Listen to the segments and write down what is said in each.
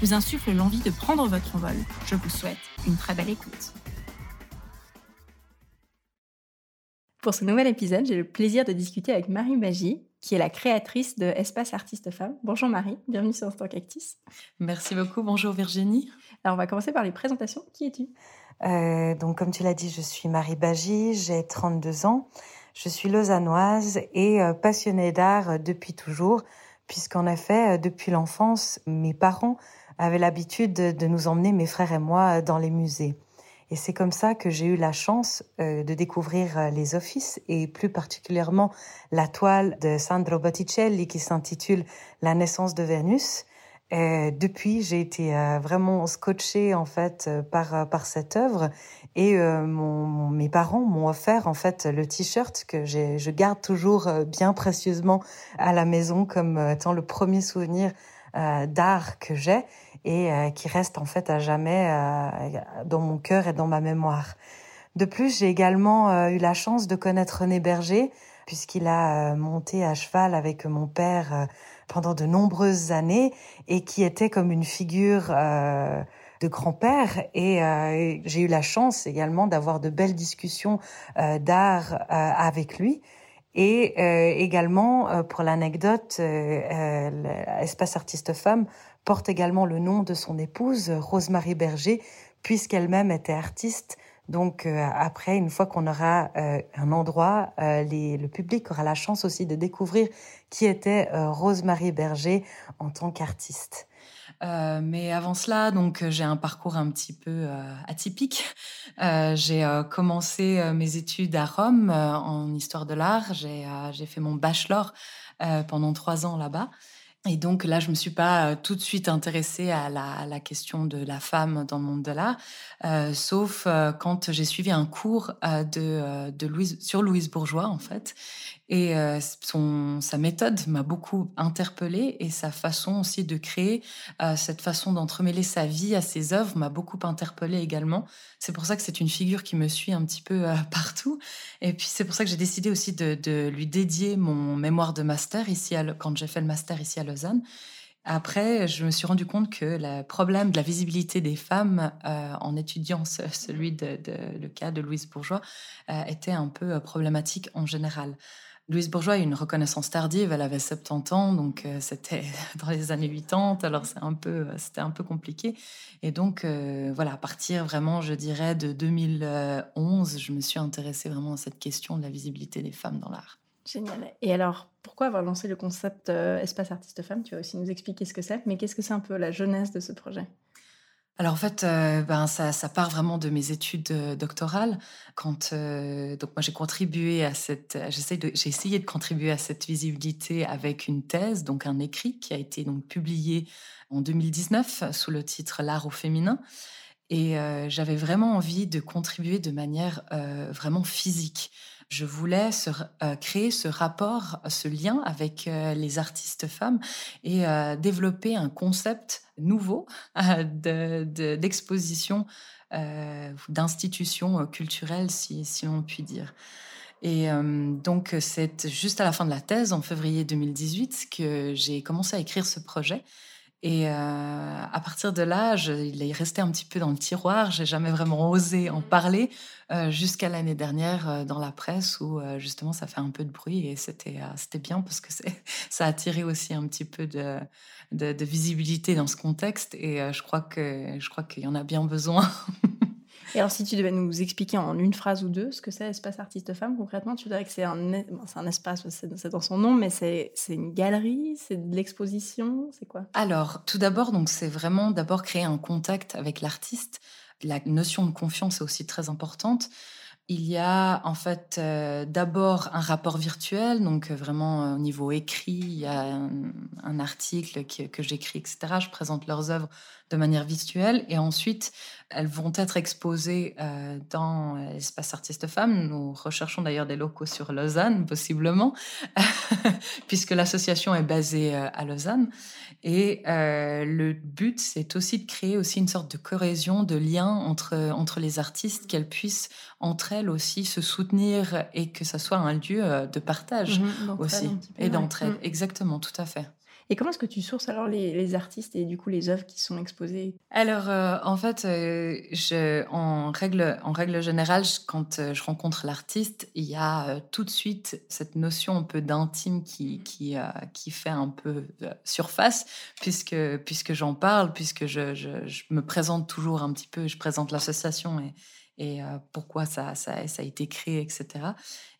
vous insuffle l'envie de prendre votre envol. Je vous souhaite une très belle écoute. Pour ce nouvel épisode, j'ai le plaisir de discuter avec Marie Bagy, qui est la créatrice de Espace Artiste Femmes. Bonjour Marie, bienvenue sur Instant Cactus. Merci beaucoup, bonjour Virginie. Alors on va commencer par les présentations. Qui es-tu? Euh, Donc comme tu l'as dit, je suis Marie Bagy, j'ai 32 ans. Je suis lausannoise et euh, passionnée d'art depuis toujours, puisqu'en effet, euh, depuis l'enfance, mes parents avait l'habitude de, nous emmener, mes frères et moi, dans les musées. Et c'est comme ça que j'ai eu la chance euh, de découvrir euh, les offices et plus particulièrement la toile de Sandro Botticelli qui s'intitule La naissance de Vénus. Depuis, j'ai été euh, vraiment scotchée en fait par par cette œuvre et mes parents m'ont offert en fait le t-shirt que je garde toujours bien précieusement à la maison comme étant le premier souvenir d'art que j'ai et euh, qui reste en fait à jamais euh, dans mon cœur et dans ma mémoire. De plus, j'ai également euh, eu la chance de connaître René Berger, puisqu'il a monté à cheval avec mon père pendant de nombreuses années et qui était comme une figure de grand-père et j'ai eu la chance également d'avoir de belles discussions d'art avec lui. Et également, pour l'anecdote, Espace Artiste Femme porte également le nom de son épouse, Rosemary Berger, puisqu'elle-même était artiste. Donc euh, après, une fois qu'on aura euh, un endroit, euh, le public aura la chance aussi de découvrir qui était Rosemary Berger en tant qu'artiste. mais avant cela, donc j'ai un parcours un petit peu atypique. j'ai commencé mes études à Rome en histoire de l'art. J'ai fait mon bachelor pendant trois ans là-bas. Et donc là, je me suis pas euh, tout de suite intéressée à la, question de la femme dans le monde de l'art, euh, sauf euh, quand j'ai suivi un cours de, de Louise, sur Louise Bourgeois en fait, et euh, son, sa méthode m'a beaucoup interpellée et sa façon aussi de créer, euh, cette façon d'entremêler sa vie à ses œuvres m'a beaucoup interpellée également. C'est pour ça que c'est une figure qui me suit un petit peu euh, partout. Et puis c'est pour ça que j'ai décidé aussi de, lui dédier mon mémoire de master ici à, quand j'ai fait le master ici à Lausanne. Après, je me suis rendu compte que le problème de la visibilité des femmes en étudiant celui de, le cas de Louise Bourgeois était un peu problématique en général. Louise Bourgeois a une reconnaissance tardive, elle avait 70 ans, donc euh, c'était dans les années 80, alors c'est un peu, euh, c'était un peu compliqué. Et donc, euh, voilà, à partir vraiment, je dirais, de 2011, je me suis intéressée vraiment à cette question de la visibilité des femmes dans l'art. Génial. Et alors, pourquoi avoir lancé le concept Espace Artiste Femmes Tu vas aussi nous expliquer ce que c'est, mais qu'est-ce que c'est un peu la jeunesse de ce projet? Alors en fait, euh, ben ça, part vraiment de mes études euh, doctorales. Quand euh, donc moi j'ai contribué à cette, j'ai essayé de contribuer à cette visibilité avec une thèse, donc un écrit qui a été donc publié en 2019 sous le titre L'art au féminin. Et j'avais vraiment envie de contribuer de manière vraiment physique je voulais euh, créer ce rapport, ce lien avec euh, les artistes femmes et euh, développer un concept nouveau d'exposition, d'institution culturelle, si, si on peut dire. Et donc, c'est juste à la fin de la thèse, en février 2018, que j'ai commencé à écrire ce projet. Et euh, à partir de là, il est resté un petit peu dans le tiroir. J'ai jamais vraiment osé en parler euh, jusqu'à l'année dernière euh, dans la presse où justement ça fait un peu de bruit et c'était c'était bien parce que ça a attiré aussi un petit peu de, de, de visibilité dans ce contexte et je crois que je crois qu'il y en a bien besoin. Et alors, si tu devais nous expliquer en une phrase ou deux ce que c'est Espace Artiste Femme, concrètement, tu dirais que c'est un, c'est un espace, c'est dans son nom, mais c'est une galerie, c'est de l'exposition, c'est quoi? Alors, tout d'abord, c'est vraiment d'abord créer un contact avec l'artiste. La notion de confiance est aussi très importante. il y a en fait euh, d'abord un rapport virtuel, donc euh, vraiment euh, au niveau écrit, il y a un, article que j'écris, etc. Je présente leurs œuvres de manière visuelle et ensuite elles vont être exposées dans l'espace artiste femmes. Nous recherchons d'ailleurs des locaux sur Lausanne, possiblement, puisque l'association est basée à Lausanne. Et le but, c'est aussi de créer aussi une sorte de cohésion, de lien entre, entre les artistes, qu'elles puissent entre elles aussi se soutenir et que ça soit un lieu euh, de partage mhm, aussi et d'entraide. Mhm. Exactement, tout à fait. Et comment est-ce que tu sources alors les, artistes et du coup les œuvres qui sont exposées? Alors euh, en fait, euh, je, en, règle, en règle générale, quand je rencontre l'artiste, il y a tout de suite cette notion un peu d'intime qui, qui, qui fait un peu surface puisque, puisque j'en parle, puisque je, je, je, me présente toujours un petit peu, je présente l'association et, et pourquoi ça, a été créé, etc.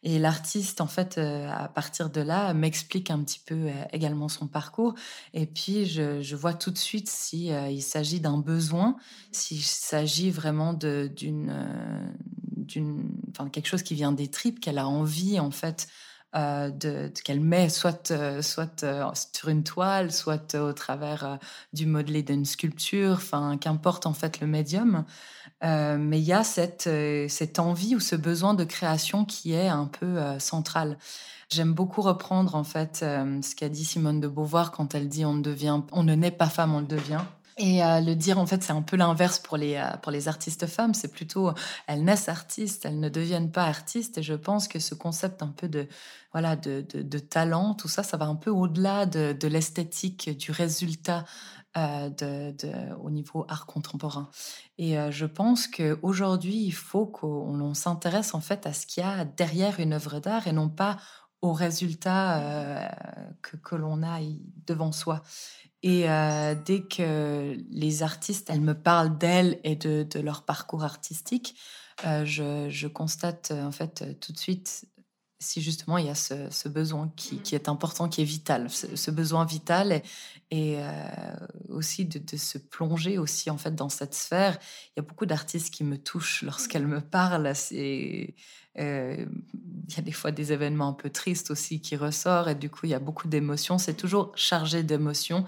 Et l'artiste, en fait, à partir de là, m'explique un petit peu également son parcours. Et puis, je, vois tout de suite s'il il s'agit d'un besoin, s'il s'agit vraiment d'une, enfin, quelque chose qui vient des tripes, qu'elle a envie, en fait, qu'elle met soit sur une toile, soit au travers du modelé d'une sculpture, enfin qu'importe en fait le médium. Euh, mais il y a cette, euh, cette envie ou ce besoin de création qui est un peu euh, central. J'aime beaucoup reprendre en fait ce qu'a dit Simone de Beauvoir quand elle dit on ne devient, on ne naît pas femme, on le devient. Et le dire, en fait, c'est un peu l'inverse pour les, artistes femmes. C'est plutôt, elles naissent artistes, elles ne deviennent pas artistes. Et je pense que ce concept un peu de, voilà, de, talent, tout ça, ça va un peu au-delà de, de l'esthétique, du résultat euh, de, au niveau art contemporain. Et euh, je pense qu'aujourd'hui, il faut qu'on s'intéresse en fait à ce qu'il y a derrière une œuvre d'art et non pas au résultat euh, que, que l'on a devant soi. Et dès que les artistes, elles me parlent d'elles et de, de, leur parcours artistique, je, je, constate en fait tout de suite si justement il y a ce, besoin qui, est important, qui est vital, ce, besoin vital et, euh, aussi de, se plonger aussi en fait dans cette sphère. Il y a beaucoup d'artistes qui me touchent lorsqu'elles me parlent. C'est euh, il y a des fois des événements un peu tristes aussi qui ressortent et du coup il y a beaucoup d'émotions. C'est toujours chargé d'émotions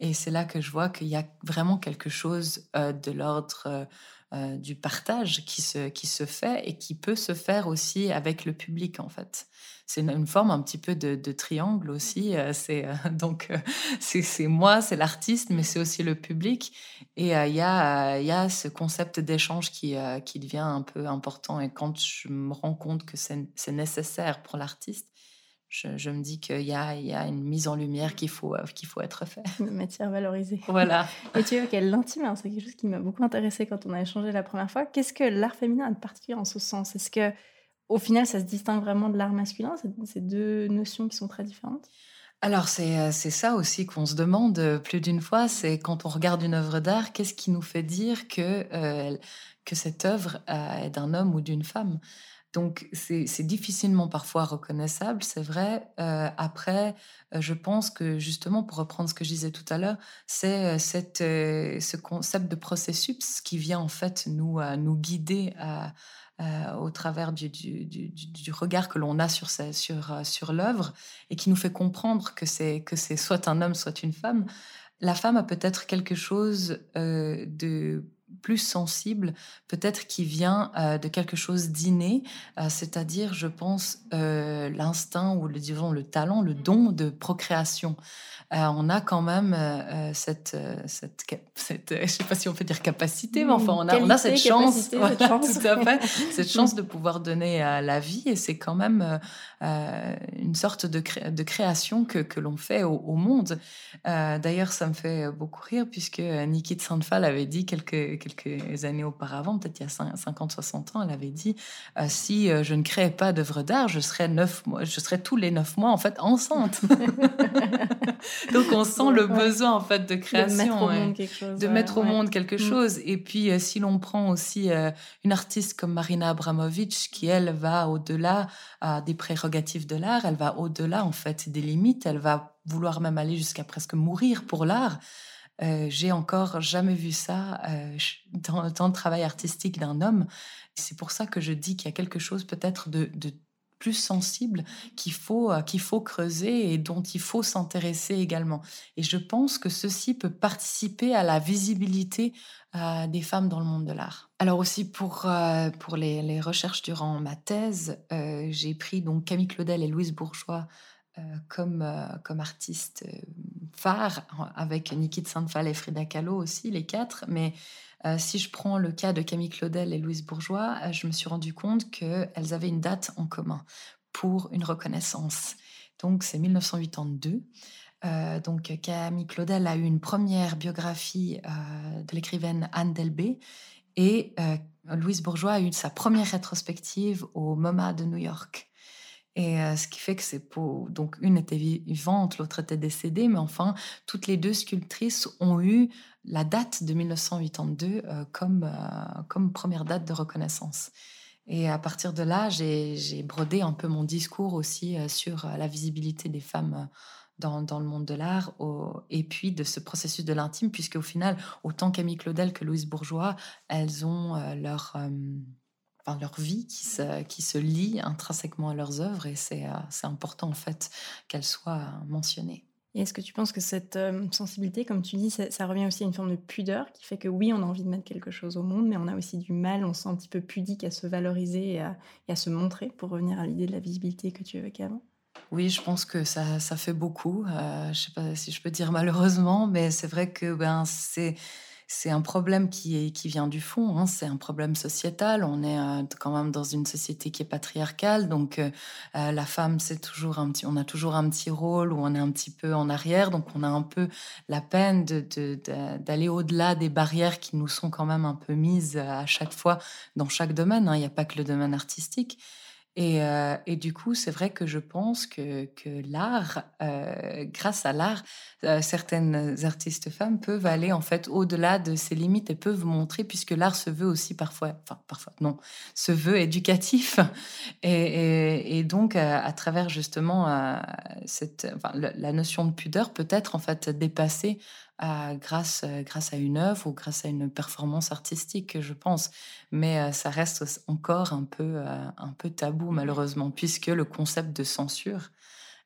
et c'est là que je vois qu'il y a vraiment quelque chose euh, de l'ordre euh, du partage qui se, qui se fait et qui peut se faire aussi avec le public en fait. C'est une, forme un petit peu de, triangle aussi. Euh, c'est euh, donc c'est moi, c'est l'artiste, mais c'est aussi le public. Et il y, a, y a ce concept d'échange qui, qui devient un peu important. Et quand je me rends compte que c'est nécessaire pour l'artiste, je, me dis qu'il y, y a, une mise en lumière qu'il faut, euh, qu'il faut être fait. Une matière valorisée. Voilà. Et tu vois qu'elle l'intime, hein, c'est quelque chose qui m'a beaucoup intéressé quand on a échangé la première fois. Qu'est-ce que l'art féminin a de particulier en ce sens? Est-ce que au final, ça se distingue vraiment de l'art masculin Ces deux notions qui sont très différentes? Alors euh, c'est ça aussi qu'on se demande euh, plus d'une fois, c'est quand on regarde une œuvre d'art, qu'est-ce qui nous fait dire que, que cette œuvre est d'un homme ou d'une femme? Donc, c'est difficilement parfois reconnaissable, c'est vrai. Euh, après, euh, je pense que justement, pour reprendre ce que je disais tout à l'heure, c'est euh, ce concept de processus qui vient en fait nous, nous guider au travers du, regard que l'on a sur, sur, sur l'œuvre et qui nous fait comprendre que c'est soit un homme, soit une femme. La femme a peut-être quelque chose de plus sensible, peut-être qui vient euh, de quelque chose d'inné, euh, c'est-à-dire, je pense, euh, l'instinct ou le, disons, le talent, le don de procréation. on a quand même cette, cette, cette, je sais pas si on peut dire capacité, mais enfin, on a, on a cette, chance, cette chance. tout à fait, cette chance de pouvoir donner à la vie, et c'est quand même une sorte de, de création que, que l'on fait au, monde. D'ailleurs, ça me fait beaucoup rire puisque Niki de Saint-Phal avait dit quelques quelques années auparavant, peut-être il y a 50-60 ans, elle avait dit euh, si euh, je ne créais pas d'œuvre d'art, je serais neuf mois, je serais tous les neuf mois en fait enceinte. Donc on sent le besoin en fait de création, de mettre au monde quelque chose. De mettre au monde quelque mm. Et puis euh, si l'on prend aussi une artiste comme Marina Abramovic, qui elle va au-delà des prérogatives de l'art, elle va au-delà en fait des limites, elle va vouloir même aller jusqu'à presque mourir pour l'art. J'ai encore jamais vu ça dans le travail artistique d'un homme. C'est pour ça que je dis qu'il y a quelque chose peut-être de, plus sensible qu'il faut, euh, qu'il faut creuser et dont il faut s'intéresser également. Et je pense que ceci peut participer à la visibilité euh, des femmes dans le monde de l'art. Alors aussi pour, euh, pour les, recherches durant ma thèse, j'ai pris donc Camille Claudel et Louise Bourgeois comme, comme artistes phares, avec Niki de Sainte-Fall et Frida Kahlo aussi, les quatre. Mais euh, si je prends le cas de Camille Claudel et Louise Bourgeois, euh, je me suis rendu compte qu'elles avaient une date en commun pour une reconnaissance. Donc c'est 1982. Euh, donc Camille Claudel a eu une première biographie de l'écrivaine Anne Delbé et Louise Bourgeois a eu sa première rétrospective au MoMA de New York. Et ce qui fait que c'est pour... Donc, une était vivante, l'autre était décédée, mais enfin, toutes les deux sculptrices ont eu la date de 1982 comme, comme première date de reconnaissance. Et à partir de là, j'ai brodé un peu mon discours aussi sur la visibilité des femmes dans, dans le monde de l'art et puis de ce processus de l'intime, puisque au final, autant Camille Claudel que Louise Bourgeois, elles ont leur leur vie qui se, qui se lie intrinsèquement à leurs œuvres et c'est euh, important en fait qu'elles soient mentionnées. Et est-ce que tu penses que cette euh, sensibilité, comme tu dis, ça, revient aussi à une forme de pudeur qui fait que oui, on a envie de mettre quelque chose au monde, mais on a aussi du mal, on se sent un petit peu pudique à se valoriser et à, se montrer, pour revenir à l'idée de la visibilité que tu évoquais avant? Oui, je pense que ça, ça fait beaucoup. Euh, je ne sais pas si je peux dire malheureusement, mais c'est vrai que ben, c'est c'est un problème qui, vient du fond, hein. c'est un problème sociétal. On est euh, quand même dans une société qui est patriarcale, donc euh, euh, la femme, c'est toujours un petit, on a toujours un petit rôle où on est un petit peu en arrière, donc on a un peu la peine d'aller au-delà des barrières qui nous sont quand même un peu mises à chaque fois dans chaque domaine. Hein. Il n'y a pas que le domaine artistique. Euh, et, du coup, c'est vrai que je pense que, l'art, euh, grâce à l'art, euh, certaines artistes femmes peuvent aller en fait au-delà de ces limites et peuvent montrer, puisque l'art se veut aussi parfois, enfin parfois non, se veut éducatif. Et, donc, à, travers justement cette, la notion de pudeur, peut-être en fait dépasser grâce, grâce à une œuvre ou grâce à une performance artistique, je pense. Mais ça reste encore un peu, un peu tabou, malheureusement, puisque le concept de censure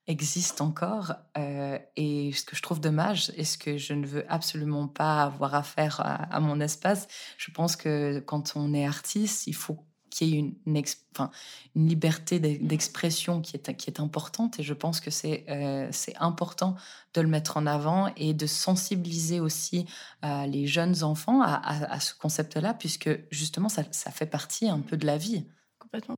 existe encore. et ce que je trouve dommage, et ce que je ne veux absolument pas avoir à faire à mon espace, je pense que quand on est artiste, il faut qu'il y ait une, une, liberté d'expression qui est, qui est importante. Et je pense que c'est euh, c'est important de le mettre en avant et de sensibiliser aussi euh, les jeunes enfants à, à, ce concept-là, puisque justement, ça, ça, fait partie un peu de la vie. Complètement.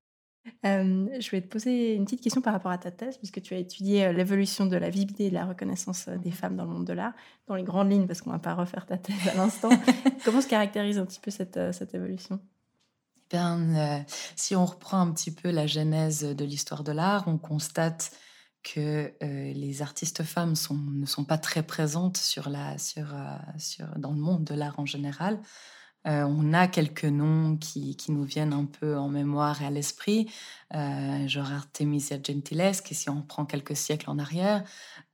Euh, je vais te poser une petite question par rapport à ta thèse, puisque tu as étudié l'évolution de la visibilité et de la reconnaissance des femmes dans le monde de l'art, dans les grandes lignes, parce qu'on ne va pas refaire ta thèse à l'instant. Comment se caractérise un petit peu cette, cette évolution? Euh, si on reprend un petit peu la genèse de l'histoire de l'art, on constate que euh, les artistes femmes ne sont pas très présentes euh, dans le monde de l'art en général. on a quelques noms qui, nous viennent un peu en mémoire et à l'esprit, genre Artemisia Gentileschi, si on prend quelques siècles en arrière.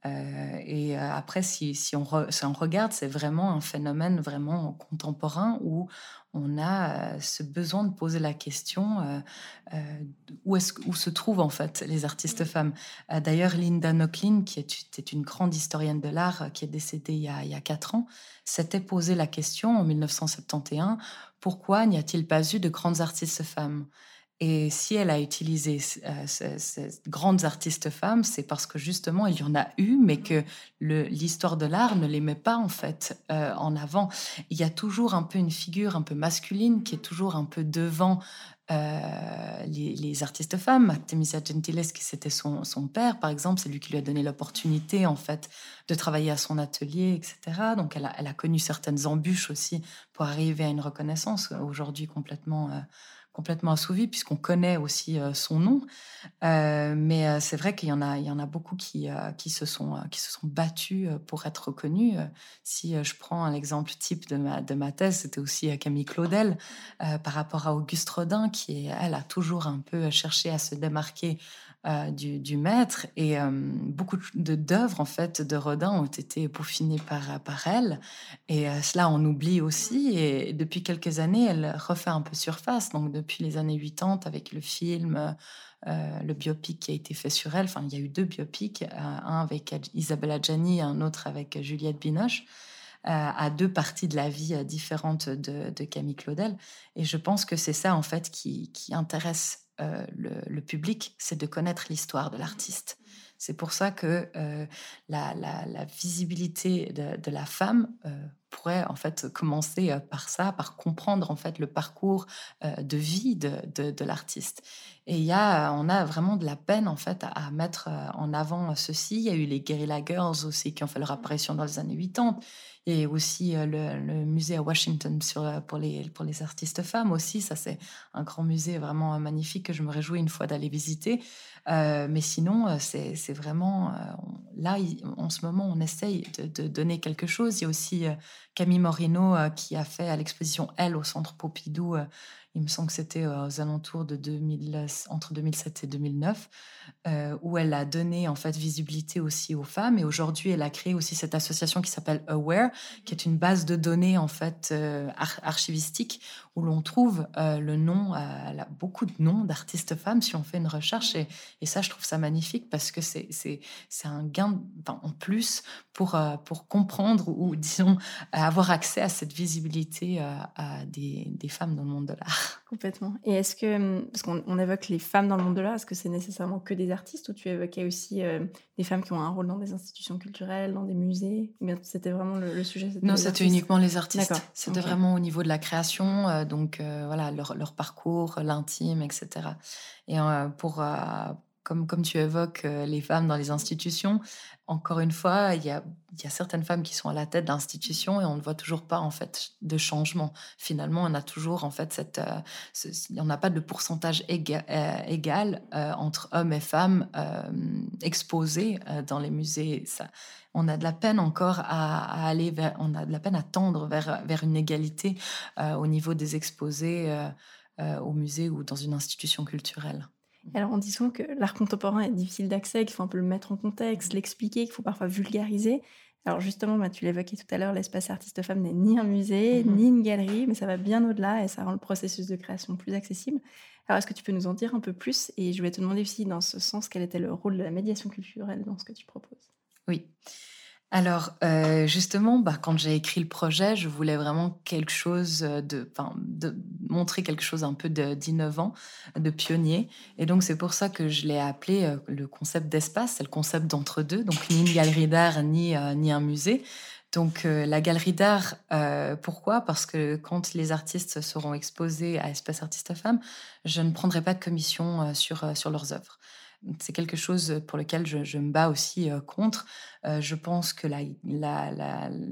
et après, si, si, on si, on regarde, c'est vraiment un phénomène vraiment contemporain où on a euh, ce besoin de poser la question euh, euh, où, est où se trouvent en fait les artistes femmes. D'ailleurs, Linda Nochlin, qui était une grande historienne de l'art, qui est décédée il y a, il y a quatre ans, s'était posé la question en 1971 pourquoi n'y a-t-il pas eu de grandes artistes femmes? Et si elle a utilisé euh, ces, grandes artistes femmes, c'est parce que justement, il y en a eu, mais que l'histoire de l'art ne les met pas en fait euh, en avant. Il y a toujours un peu une figure un peu masculine qui est toujours un peu devant euh, les, artistes femmes. Artemisia Gentileschi, c'était son, son, père, par exemple, c'est lui qui lui a donné l'opportunité en fait de travailler à son atelier, etc. Donc elle a, connu certaines embûches aussi pour arriver à une reconnaissance aujourd'hui complètement complètement assouvi puisqu'on connaît aussi euh, son nom. Euh, mais euh, c'est vrai qu'il y en a, il y en a beaucoup qui, qui, se sont, qui se sont battus pour être reconnus. Si je prends un exemple type de ma, de ma thèse, c'était aussi Camille Claudel par rapport à Auguste Rodin, qui, elle, a toujours un peu cherché à se démarquer du, maître. Et beaucoup d'œuvres, en fait, de Rodin ont été peaufinées par, par elle. Et cela, on oublie aussi. Et depuis quelques années, elle refait un peu surface. Donc, depuis les années 80, avec le film, le biopic qui a été fait sur elle. Enfin, il y a eu deux biopics, un avec Isabella Gianni un autre avec Juliette Binoche à deux parties de la vie euh, différentes de, Camille Claudel. Et je pense que c'est ça, en fait, qui, intéresse euh, le, public, c'est de connaître l'histoire de l'artiste. C'est pour ça que euh, la, visibilité de, la femme pourrait en fait commencer par ça, par comprendre en fait le parcours de vie de, l'artiste. Et il y a, on a vraiment de la peine en fait à, mettre en avant ceci. Il y a eu les Guerrilla Girls aussi qui ont fait leur apparition dans les années 80 et aussi euh, le, musée à Washington sur, euh, pour, les, pour les artistes femmes aussi. Ça, c'est un grand musée vraiment euh, magnifique que je me réjouis une fois d'aller visiter. mais sinon, c'est vraiment là, en ce moment, on essaye de, donner quelque chose. Il y a aussi Camille Morino qui a fait à l'exposition Elle au Centre Pompidou il me semble que c'était euh, aux alentours de 2000, entre 2007 et 2009, euh, où elle a donné en fait visibilité aussi aux femmes. Et aujourd'hui, elle a créé aussi cette association qui s'appelle Aware, qui est une base de données en fait euh, archivistique où l'on trouve le nom, elle a beaucoup de noms d'artistes femmes si on fait une recherche. Et, ça, je trouve ça magnifique parce que c'est un gain en plus pour comprendre ou disons avoir accès à cette visibilité des femmes dans le monde de l'art. Complètement. Et est-ce que, hum, parce qu'on évoque les femmes dans le monde de l'art, est-ce que c'est nécessairement que des artistes ou tu évoquais aussi euh, des femmes qui ont un rôle dans des institutions culturelles, dans des musées? C'était vraiment le, sujet Non, c'était uniquement les artistes. C'était vraiment au niveau de la création, euh, donc euh, voilà, leur, leur parcours, l'intime, etc. Et pour, comme, tu évoques les femmes dans les institutions, encore une fois, il y a, certaines femmes qui sont à la tête d'institutions et on ne voit toujours pas en fait de changement. Finalement, on a toujours en fait cette, euh, il n'y a pas de pourcentage euh, égal, euh, entre hommes et femmes exposés dans les musées. On a de la peine encore à, aller vers, on a de la peine à tendre vers une égalité au niveau des exposés au musée ou dans une institution culturelle. Alors on dit souvent que l'art contemporain est difficile d'accès, qu'il faut un peu le mettre en contexte, l'expliquer, qu'il faut parfois vulgariser. Alors justement, bah, tu l'évoquais tout à l'heure, l'espace artiste femme n'est ni un musée, mm-hmm. ni une galerie, mais ça va bien au-delà et ça rend le processus de création plus accessible. Alors est-ce que tu peux nous en dire un peu plus Et je voulais te demander aussi dans ce sens quel était le rôle de la médiation culturelle dans ce que tu proposes? Oui. Alors, euh, justement, bah, quand j'ai écrit le projet, je voulais vraiment quelque chose de, de montrer quelque chose un peu d'innovant, de, pionnier. Et donc, c'est pour ça que je l'ai appelé euh, le concept d'espace, c'est le concept d'entre-deux, donc ni une galerie d'art, ni, euh, ni un musée. Donc, la galerie d'art, pourquoi? Parce que quand les artistes seront exposés à Espace Artiste Femmes, je ne prendrai pas de commission sur, sur leurs œuvres c'est quelque chose pour lequel je, me bats aussi contre. je pense que la,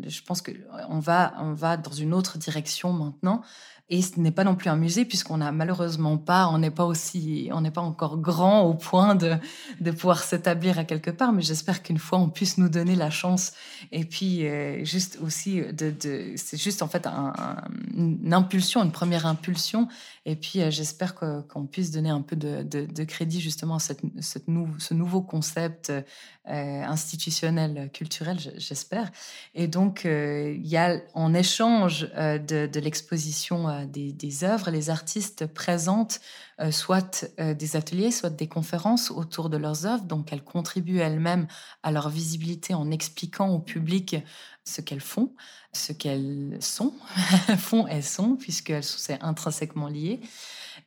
je pense que on va dans une autre direction maintenant. Et ce n'est pas non plus un musée puisqu'on n'a malheureusement pas, on n'est pas aussi, on n'est pas encore grand au point de, de pouvoir s'établir à quelque part. Mais j'espère qu'une fois on puisse nous donner la chance. Et puis juste aussi de, de c'est juste en fait une impulsion, une première impulsion. Et puis j'espère qu'on puisse donner un peu de, crédit justement à cette, ce nouveau concept institutionnel culturel, j'espère. Et donc il y a en échange de l'exposition euh, des, œuvres, les artistes présentent euh, soit euh, des ateliers, soit des conférences autour de leurs œuvres. Donc elles contribuent elles-mêmes à leur visibilité en expliquant au public ce qu'elles font, ce qu'elles sont, font et sont, puisqu'elles sont intrinsèquement liées.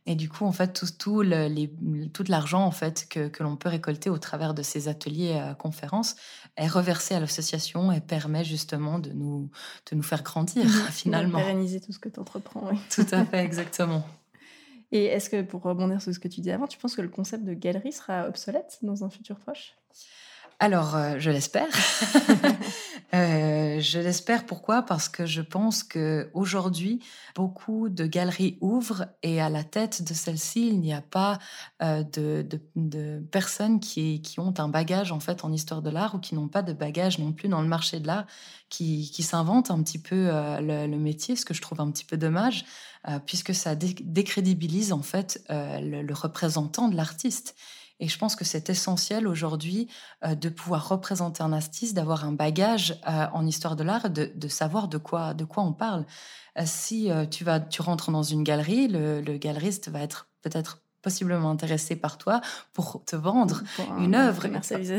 Et du coup, en fait, tout, l'argent en fait que, que l'on peut récolter au travers de ces ateliers euh, conférences est reversé à l'association et permet justement de nous, de nous faire grandir finalement. De pérenniser tout ce que tu entreprends. Oui. Tout à fait, exactement. Et est-ce que, pour rebondir sur ce que tu disais avant, tu penses que le concept de galerie sera obsolète dans un futur proche? Alors, euh, je l'espère. Euh, je l'espère pourquoi? Parce que je pense que aujourd'hui, beaucoup de galeries ouvrent et à la tête de celles-ci, il n'y a pas euh, de, de, personnes qui, qui, ont un bagage en fait en histoire de l'art ou qui n'ont pas de bagage non plus dans le marché de l'art, qui, qui s'inventent un petit peu le, métier, ce que je trouve un petit peu dommage, puisque ça décrédibilise en fait le représentant de l'artiste. Et je pense que c'est essentiel aujourd'hui euh, de pouvoir représenter un artiste, d'avoir un bagage euh, en histoire de l'art, de, de, savoir de quoi, de quoi on parle. Euh, si tu, vas, tu rentres dans une galerie, le, le galeriste va être peut-être possiblement intéressé par toi pour te vendre une œuvre.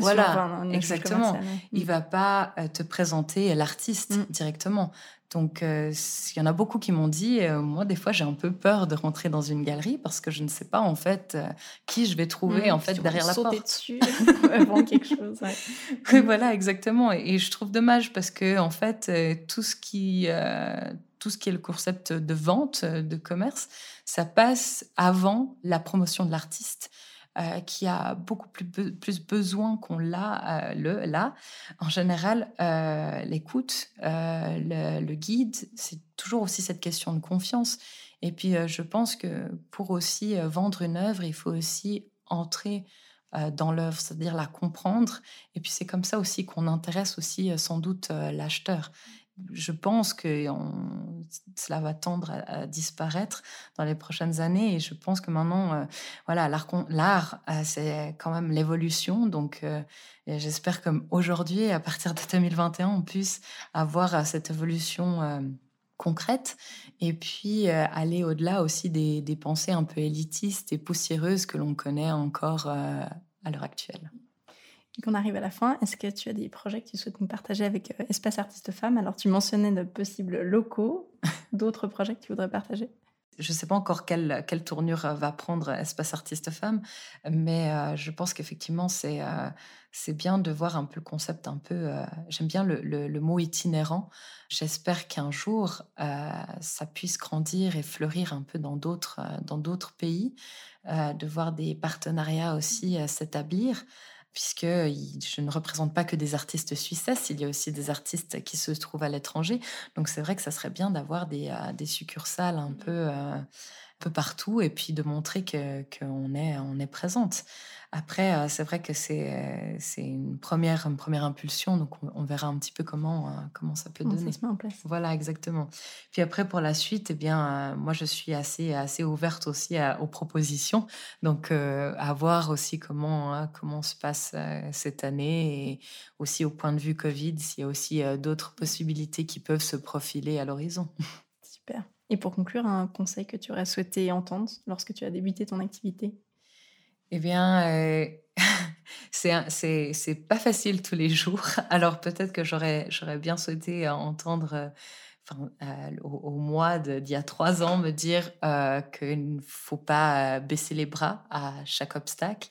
Voilà, exactement. Il va pas te présenter l'artiste mm. directement. Donc, euh, il y en a beaucoup qui m'ont dit, euh, moi, des fois, j'ai un peu peur de rentrer dans une galerie parce que je ne sais pas, en fait, euh, qui je vais trouver, mmh, en fait, derrière la porte. dessus, vendre quelque chose. Oui, voilà, exactement. Et, je trouve dommage parce que, en fait, tout ce qui, tout ce qui est le concept de vente, de commerce, ça passe avant la promotion de l'artiste. Euh, qui a beaucoup plus, besoin qu'on l'a euh, le, là. En général, euh, l'écoute, le, guide, c'est toujours aussi cette question de confiance. Et puis, je pense que pour aussi vendre une œuvre, il faut aussi entrer dans l'œuvre, c'est-à-dire la comprendre. Et puis c'est comme ça aussi qu'on intéresse aussi sans doute l'acheteur je pense que cela va tendre à, disparaître dans les prochaines années. Et je pense que maintenant, euh, voilà, l'art, euh, c'est quand même l'évolution. Donc, euh, j'espère qu'aujourd'hui, à partir de 2021, on puisse avoir cette évolution concrète et puis aller au-delà aussi des, pensées un peu élitistes et poussiéreuses que l'on connaît encore à l'heure actuelle qu'on arrive à la fin, est-ce que tu as des projets que tu souhaites nous partager avec euh, Espace Artiste Femmes Alors, tu mentionnais de possibles locaux, d'autres projets que tu voudrais partager? Je ne sais pas encore quelle, tournure euh, va prendre Espace Artiste Femmes, mais euh, je pense qu'effectivement, c'est bien de voir un peu le concept un peu... J'aime bien le, mot itinérant. J'espère qu'un jour, ça puisse grandir et fleurir un peu dans d'autres pays, de voir des partenariats aussi s'établir puisque je ne représente pas que des artistes suisses, il y a aussi des artistes qui se trouvent à l'étranger. Donc c'est vrai que ça serait bien d'avoir des, euh, succursales un peu, euh, peu partout et puis de montrer qu'on est, on est présente. Après, euh, c'est vrai que c'est euh, c'est une première, une première impulsion, donc on, verra un petit peu comment, euh, comment ça peut donner. Ça se met en place. Voilà, exactement. Puis après, pour la suite, eh bien, moi, je suis assez, assez ouverte aussi aux propositions, donc à voir aussi comment, hein, comment se passe cette année et aussi au point de vue Covid, s'il y a aussi d'autres possibilités qui peuvent se profiler à l'horizon. Et pour conclure, un conseil que tu aurais souhaité entendre lorsque tu as débuté ton activité? Eh bien, euh, c'est pas facile tous les jours. Alors peut-être que j'aurais bien souhaité entendre, euh, euh, au, mois d'il y a trois ans, me dire qu'il ne faut pas baisser les bras à chaque obstacle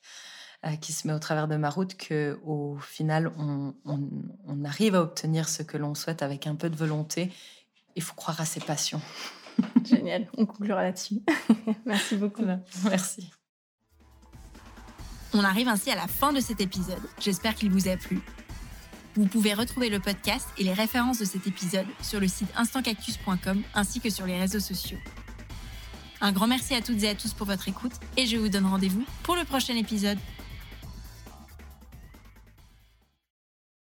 qui se met au travers de ma route, que au final on arrive à obtenir ce que l'on souhaite avec un peu de volonté. Il faut croire à ses passions. Génial, on conclura là-dessus. Merci beaucoup. Merci. On arrive ainsi à la fin de cet épisode. J'espère qu'il vous a plu. Vous pouvez retrouver le podcast et les références de cet épisode sur le site instantcactus.com ainsi que sur les réseaux sociaux. Un grand merci à toutes et à tous pour votre écoute et je vous donne rendez-vous pour le prochain épisode.